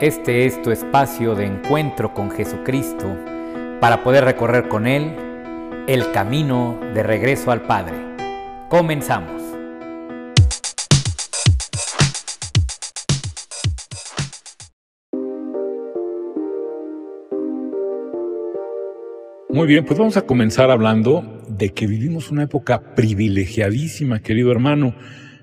Este es tu espacio de encuentro con Jesucristo para poder recorrer con Él el camino de regreso al Padre. Comenzamos. Muy bien, pues vamos a comenzar hablando de que vivimos una época privilegiadísima, querido hermano.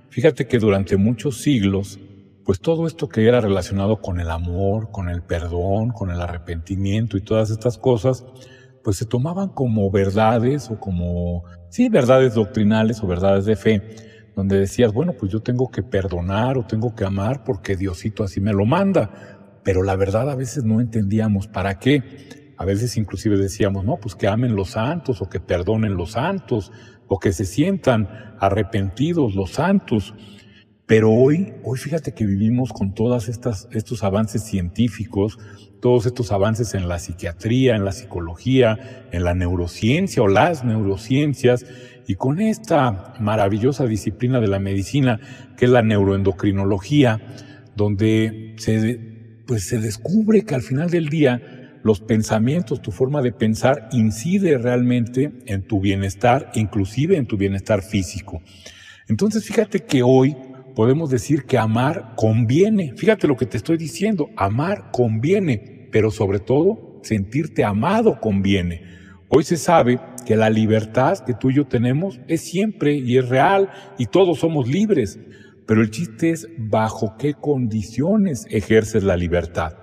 Fíjate que durante muchos siglos pues todo esto que era relacionado con el amor, con el perdón, con el arrepentimiento y todas estas cosas, pues se tomaban como verdades o como, sí, verdades doctrinales o verdades de fe, donde decías, bueno, pues yo tengo que perdonar o tengo que amar porque Diosito así me lo manda, pero la verdad a veces no entendíamos para qué. A veces inclusive decíamos, no, pues que amen los santos o que perdonen los santos o que se sientan arrepentidos los santos. Pero hoy, hoy fíjate que vivimos con todos estos avances científicos, todos estos avances en la psiquiatría, en la psicología, en la neurociencia o las neurociencias, y con esta maravillosa disciplina de la medicina que es la neuroendocrinología, donde se, pues se descubre que al final del día los pensamientos, tu forma de pensar incide realmente en tu bienestar, inclusive en tu bienestar físico. Entonces fíjate que hoy podemos decir que amar conviene. Fíjate lo que te estoy diciendo, amar conviene, pero sobre todo sentirte amado conviene. Hoy se sabe que la libertad que tú y yo tenemos es siempre y es real y todos somos libres, pero el chiste es bajo qué condiciones ejerces la libertad.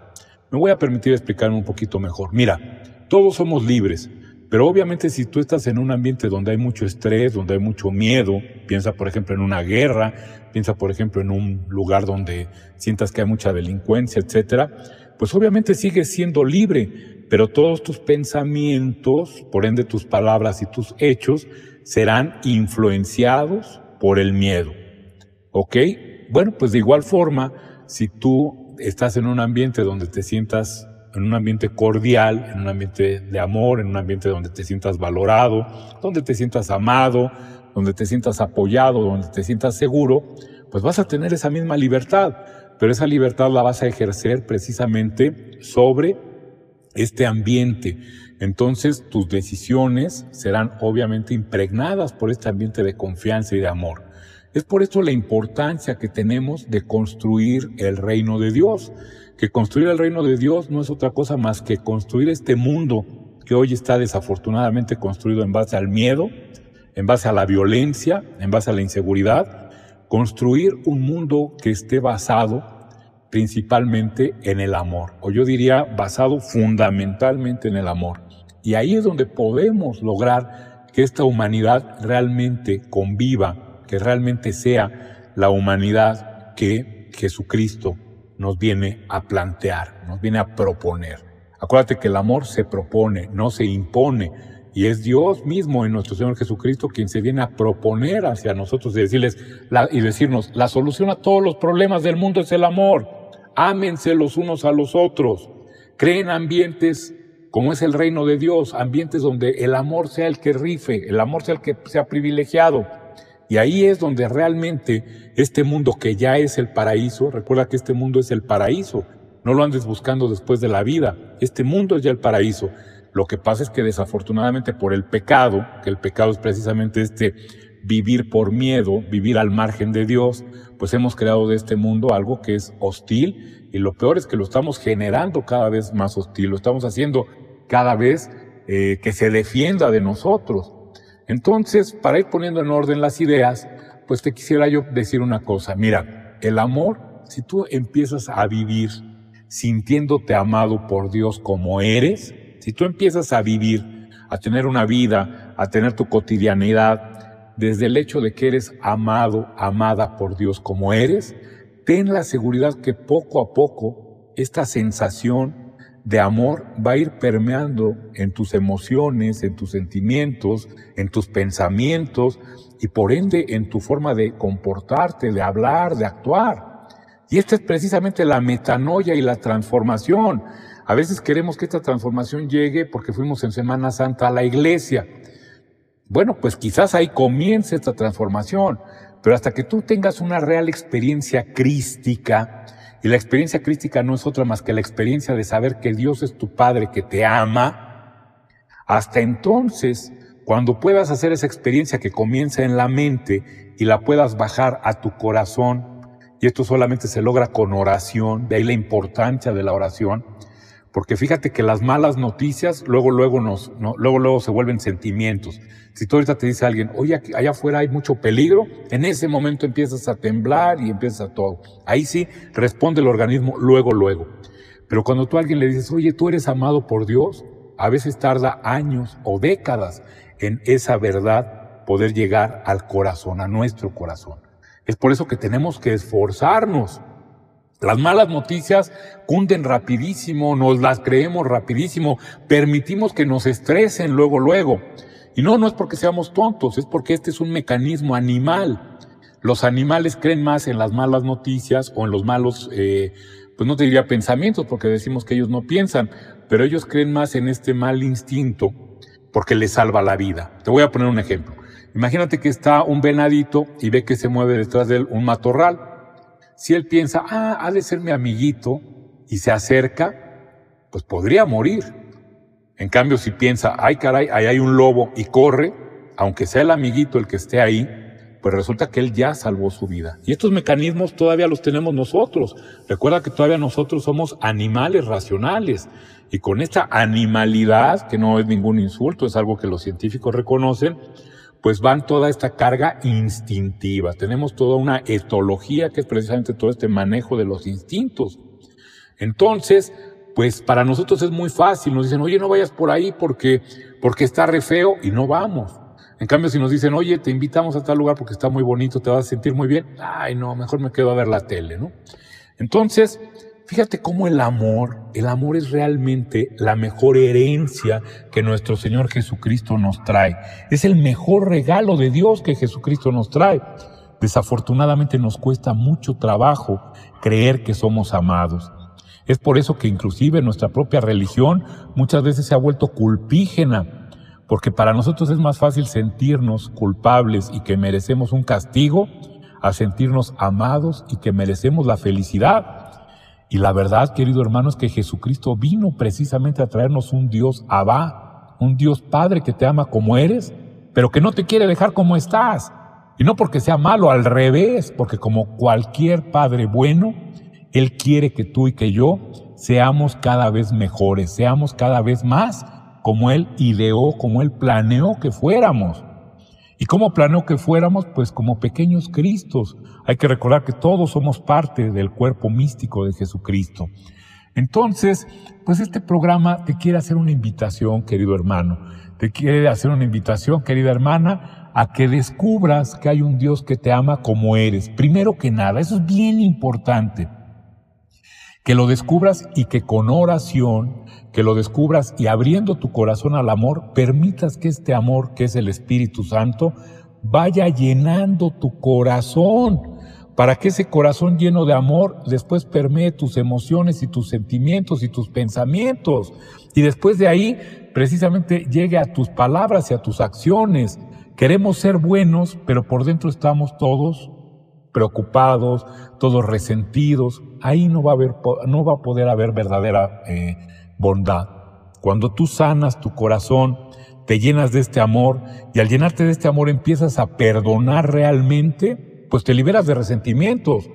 Me voy a permitir explicarme un poquito mejor. Mira, todos somos libres, pero obviamente si tú estás en un ambiente donde hay mucho estrés, donde hay mucho miedo, piensa por ejemplo en una guerra, piensa por ejemplo en un lugar donde sientas que hay mucha delincuencia, etcétera, pues obviamente sigues siendo libre, pero todos tus pensamientos, por ende tus palabras y tus hechos, serán influenciados por el miedo. ¿Ok? Bueno, pues de igual forma, si tú estás en un ambiente donde te sientas en un ambiente cordial, en un ambiente de amor, en un ambiente donde te sientas valorado, donde te sientas amado, donde te sientas apoyado, donde te sientas seguro, pues vas a tener esa misma libertad, pero esa libertad la vas a ejercer precisamente sobre este ambiente. Entonces tus decisiones serán obviamente impregnadas por este ambiente de confianza y de amor. Es por eso la importancia que tenemos de construir el reino de Dios que construir el reino de Dios no es otra cosa más que construir este mundo que hoy está desafortunadamente construido en base al miedo, en base a la violencia, en base a la inseguridad, construir un mundo que esté basado principalmente en el amor, o yo diría basado fundamentalmente en el amor. Y ahí es donde podemos lograr que esta humanidad realmente conviva, que realmente sea la humanidad que Jesucristo nos viene a plantear, nos viene a proponer. Acuérdate que el amor se propone, no se impone. Y es Dios mismo en nuestro Señor Jesucristo quien se viene a proponer hacia nosotros y decirles y decirnos, la solución a todos los problemas del mundo es el amor. Ámense los unos a los otros. Creen ambientes como es el reino de Dios, ambientes donde el amor sea el que rife, el amor sea el que sea privilegiado. Y ahí es donde realmente este mundo que ya es el paraíso, recuerda que este mundo es el paraíso, no lo andes buscando después de la vida, este mundo es ya el paraíso. Lo que pasa es que desafortunadamente por el pecado, que el pecado es precisamente este vivir por miedo, vivir al margen de Dios, pues hemos creado de este mundo algo que es hostil y lo peor es que lo estamos generando cada vez más hostil, lo estamos haciendo cada vez eh, que se defienda de nosotros. Entonces, para ir poniendo en orden las ideas, pues te quisiera yo decir una cosa. Mira, el amor, si tú empiezas a vivir sintiéndote amado por Dios como eres, si tú empiezas a vivir, a tener una vida, a tener tu cotidianidad, desde el hecho de que eres amado, amada por Dios como eres, ten la seguridad que poco a poco esta sensación de amor va a ir permeando en tus emociones, en tus sentimientos, en tus pensamientos y por ende en tu forma de comportarte, de hablar, de actuar. Y esta es precisamente la metanoia y la transformación. A veces queremos que esta transformación llegue porque fuimos en Semana Santa a la iglesia. Bueno, pues quizás ahí comience esta transformación, pero hasta que tú tengas una real experiencia crística, Y la experiencia crística no es otra más que la experiencia de saber que Dios es tu Padre que te ama. Hasta entonces, cuando puedas hacer esa experiencia que comienza en la mente y la puedas bajar a tu corazón, y esto solamente se logra con oración, de ahí la importancia de la oración, porque fíjate que las malas noticias luego, luego nos, luego, luego se vuelven sentimientos. Si tú ahorita te dice alguien, oye, allá afuera hay mucho peligro, en ese momento empiezas a temblar y empiezas a todo. Ahí sí responde el organismo luego, luego. Pero cuando tú a alguien le dices, oye, tú eres amado por Dios, a veces tarda años o décadas en esa verdad poder llegar al corazón, a nuestro corazón. Es por eso que tenemos que esforzarnos las malas noticias cunden rapidísimo, nos las creemos rapidísimo, permitimos que nos estresen luego, luego. Y no, no es porque seamos tontos, es porque este es un mecanismo animal. Los animales creen más en las malas noticias o en los malos, eh, pues no te diría pensamientos, porque decimos que ellos no piensan, pero ellos creen más en este mal instinto porque les salva la vida. Te voy a poner un ejemplo. Imagínate que está un venadito y ve que se mueve detrás de él un matorral si él piensa, ah, ha de ser mi amiguito, y se acerca, pues podría morir. En cambio, si piensa, ay caray, ahí hay un lobo y corre, aunque sea el amiguito el que esté ahí, pues resulta que él ya salvó su vida. Y estos mecanismos todavía los tenemos nosotros. Recuerda que todavía nosotros somos animales racionales. Y con esta animalidad, que no es ningún insulto, es algo que los científicos reconocen, pues van toda esta carga instintiva. Tenemos toda una etología que es precisamente todo este manejo de los instintos. Entonces, pues para nosotros es muy fácil. Nos dicen, oye, no vayas por ahí porque, porque está re feo y no vamos. En cambio, si nos dicen, oye, te invitamos a tal lugar porque está muy bonito, te vas a sentir muy bien, ay, no, mejor me quedo a ver la tele, ¿no? Entonces, Fíjate cómo el amor, el amor es realmente la mejor herencia que nuestro Señor Jesucristo nos trae. Es el mejor regalo de Dios que Jesucristo nos trae. Desafortunadamente nos cuesta mucho trabajo creer que somos amados. Es por eso que inclusive nuestra propia religión muchas veces se ha vuelto culpígena, porque para nosotros es más fácil sentirnos culpables y que merecemos un castigo a sentirnos amados y que merecemos la felicidad. Y la verdad, querido hermano, es que Jesucristo vino precisamente a traernos un Dios Abba, un Dios Padre que te ama como eres, pero que no te quiere dejar como estás. Y no porque sea malo, al revés, porque como cualquier Padre bueno, Él quiere que tú y que yo seamos cada vez mejores, seamos cada vez más como Él ideó, como Él planeó que fuéramos. ¿Y cómo planeó que fuéramos? Pues como pequeños Cristos. Hay que recordar que todos somos parte del cuerpo místico de Jesucristo. Entonces, pues este programa te quiere hacer una invitación, querido hermano. Te quiere hacer una invitación, querida hermana, a que descubras que hay un Dios que te ama como eres. Primero que nada, eso es bien importante que lo descubras y que con oración, que lo descubras y abriendo tu corazón al amor, permitas que este amor, que es el Espíritu Santo, vaya llenando tu corazón, para que ese corazón lleno de amor después permee tus emociones y tus sentimientos y tus pensamientos. Y después de ahí, precisamente llegue a tus palabras y a tus acciones. Queremos ser buenos, pero por dentro estamos todos preocupados, todos resentidos, ahí no va a haber, no va a poder haber verdadera eh, bondad. Cuando tú sanas tu corazón, te llenas de este amor y al llenarte de este amor empiezas a perdonar realmente, pues te liberas de resentimientos.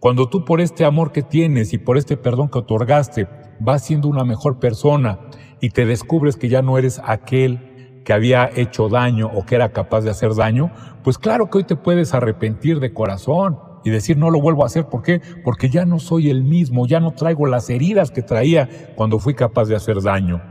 Cuando tú por este amor que tienes y por este perdón que otorgaste vas siendo una mejor persona y te descubres que ya no eres aquel que había hecho daño o que era capaz de hacer daño, pues claro que hoy te puedes arrepentir de corazón y decir no lo vuelvo a hacer. ¿Por qué? Porque ya no soy el mismo, ya no traigo las heridas que traía cuando fui capaz de hacer daño.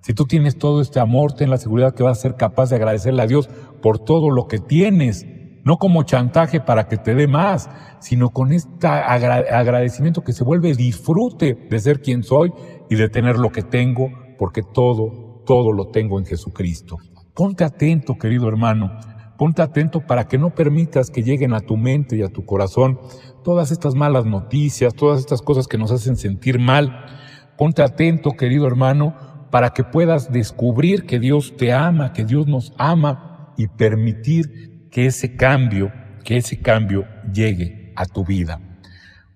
Si tú tienes todo este amor, ten la seguridad que vas a ser capaz de agradecerle a Dios por todo lo que tienes, no como chantaje para que te dé más, sino con este agradecimiento que se vuelve disfrute de ser quien soy y de tener lo que tengo, porque todo todo lo tengo en Jesucristo. Ponte atento, querido hermano, ponte atento para que no permitas que lleguen a tu mente y a tu corazón todas estas malas noticias, todas estas cosas que nos hacen sentir mal. Ponte atento, querido hermano, para que puedas descubrir que Dios te ama, que Dios nos ama y permitir que ese cambio, que ese cambio llegue a tu vida.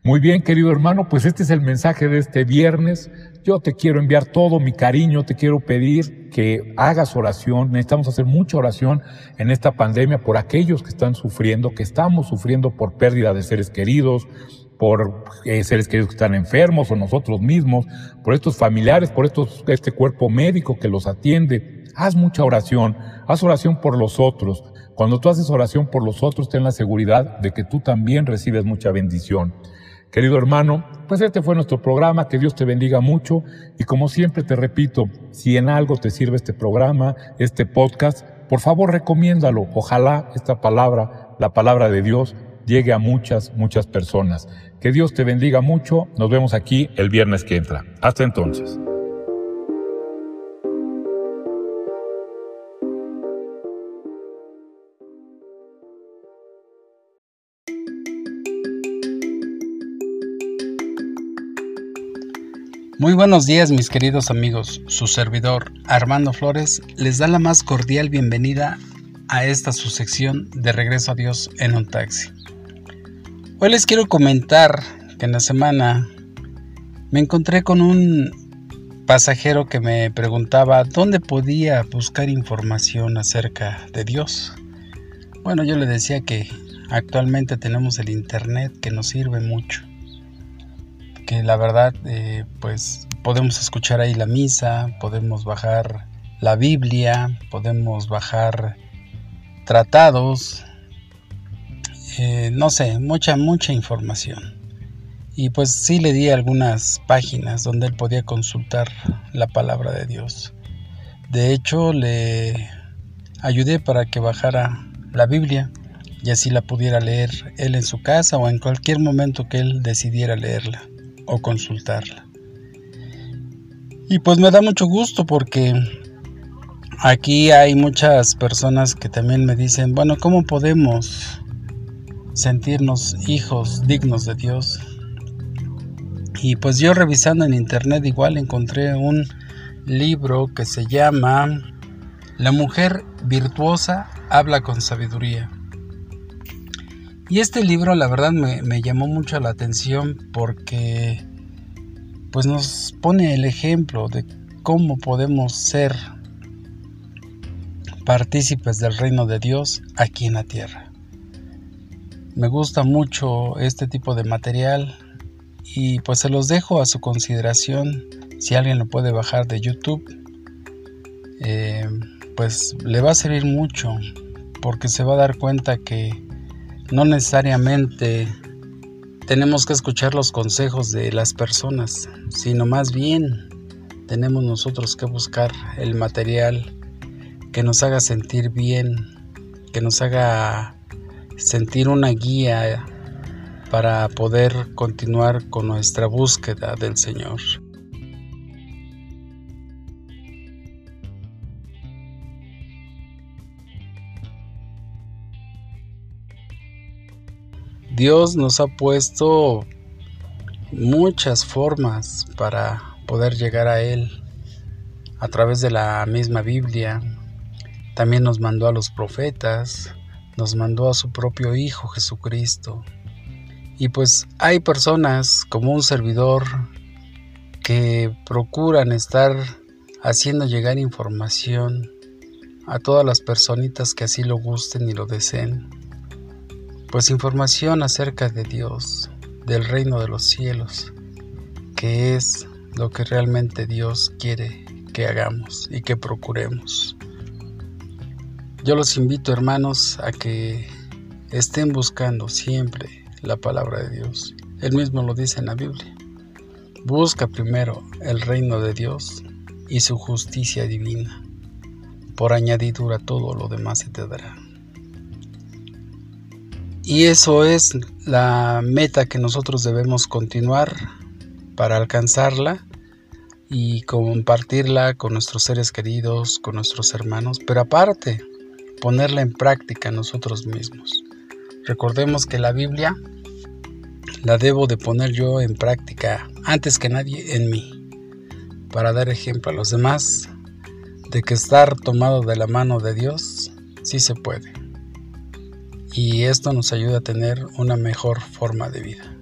Muy bien, querido hermano, pues este es el mensaje de este viernes. Yo te quiero enviar todo mi cariño, te quiero pedir que hagas oración. Necesitamos hacer mucha oración en esta pandemia por aquellos que están sufriendo, que estamos sufriendo por pérdida de seres queridos, por eh, seres queridos que están enfermos o nosotros mismos, por estos familiares, por estos, este cuerpo médico que los atiende. Haz mucha oración, haz oración por los otros. Cuando tú haces oración por los otros, ten la seguridad de que tú también recibes mucha bendición. Querido hermano, pues este fue nuestro programa, que Dios te bendiga mucho y como siempre te repito, si en algo te sirve este programa, este podcast, por favor recomiéndalo. Ojalá esta palabra, la palabra de Dios, llegue a muchas, muchas personas. Que Dios te bendiga mucho. Nos vemos aquí el viernes que entra. Hasta entonces. Muy buenos días mis queridos amigos, su servidor Armando Flores les da la más cordial bienvenida a esta su sección de Regreso a Dios en un taxi. Hoy les quiero comentar que en la semana me encontré con un pasajero que me preguntaba dónde podía buscar información acerca de Dios. Bueno, yo le decía que actualmente tenemos el Internet que nos sirve mucho. Que la verdad, eh, pues podemos escuchar ahí la misa, podemos bajar la Biblia, podemos bajar tratados, eh, no sé, mucha, mucha información. Y pues sí le di algunas páginas donde él podía consultar la palabra de Dios. De hecho, le ayudé para que bajara la Biblia y así la pudiera leer él en su casa o en cualquier momento que él decidiera leerla o consultarla. Y pues me da mucho gusto porque aquí hay muchas personas que también me dicen, bueno, ¿cómo podemos sentirnos hijos dignos de Dios. Y pues yo revisando en internet igual encontré un libro que se llama La mujer virtuosa habla con sabiduría. Y este libro la verdad me, llamó mucho la atención porque pues nos pone el ejemplo de cómo podemos ser partícipes del reino de Dios aquí en la tierra. Me gusta mucho este tipo de material y pues se los dejo a su consideración. Si alguien lo puede bajar de YouTube, eh, pues le va a servir mucho porque se va a dar cuenta que no necesariamente tenemos que escuchar los consejos de las personas, sino más bien tenemos nosotros que buscar el material que nos haga sentir bien, que nos haga sentir una guía para poder continuar con nuestra búsqueda del Señor. Dios nos ha puesto muchas formas para poder llegar a Él a través de la misma Biblia. También nos mandó a los profetas, nos mandó a su propio Hijo Jesucristo. Y pues hay personas como un servidor que procuran estar haciendo llegar información a todas las personitas que así lo gusten y lo deseen. Pues información acerca de Dios, del reino de los cielos, que es lo que realmente Dios quiere que hagamos y que procuremos. Yo los invito hermanos a que estén buscando siempre la palabra de Dios. Él mismo lo dice en la Biblia. Busca primero el reino de Dios y su justicia divina. Por añadidura todo lo demás se te dará. Y eso es la meta que nosotros debemos continuar para alcanzarla y compartirla con nuestros seres queridos, con nuestros hermanos. Pero aparte, ponerla en práctica nosotros mismos. Recordemos que la Biblia la debo de poner yo en práctica antes que nadie en mí, para dar ejemplo a los demás de que estar tomado de la mano de Dios sí se puede. Y esto nos ayuda a tener una mejor forma de vida.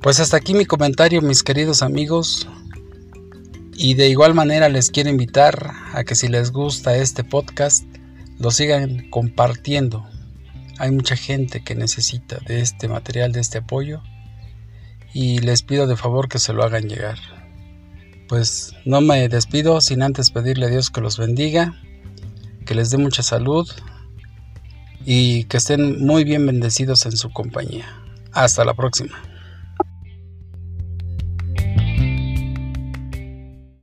Pues hasta aquí mi comentario, mis queridos amigos. Y de igual manera les quiero invitar a que si les gusta este podcast, lo sigan compartiendo. Hay mucha gente que necesita de este material, de este apoyo. Y les pido de favor que se lo hagan llegar. Pues no me despido sin antes pedirle a Dios que los bendiga, que les dé mucha salud y que estén muy bien bendecidos en su compañía. Hasta la próxima.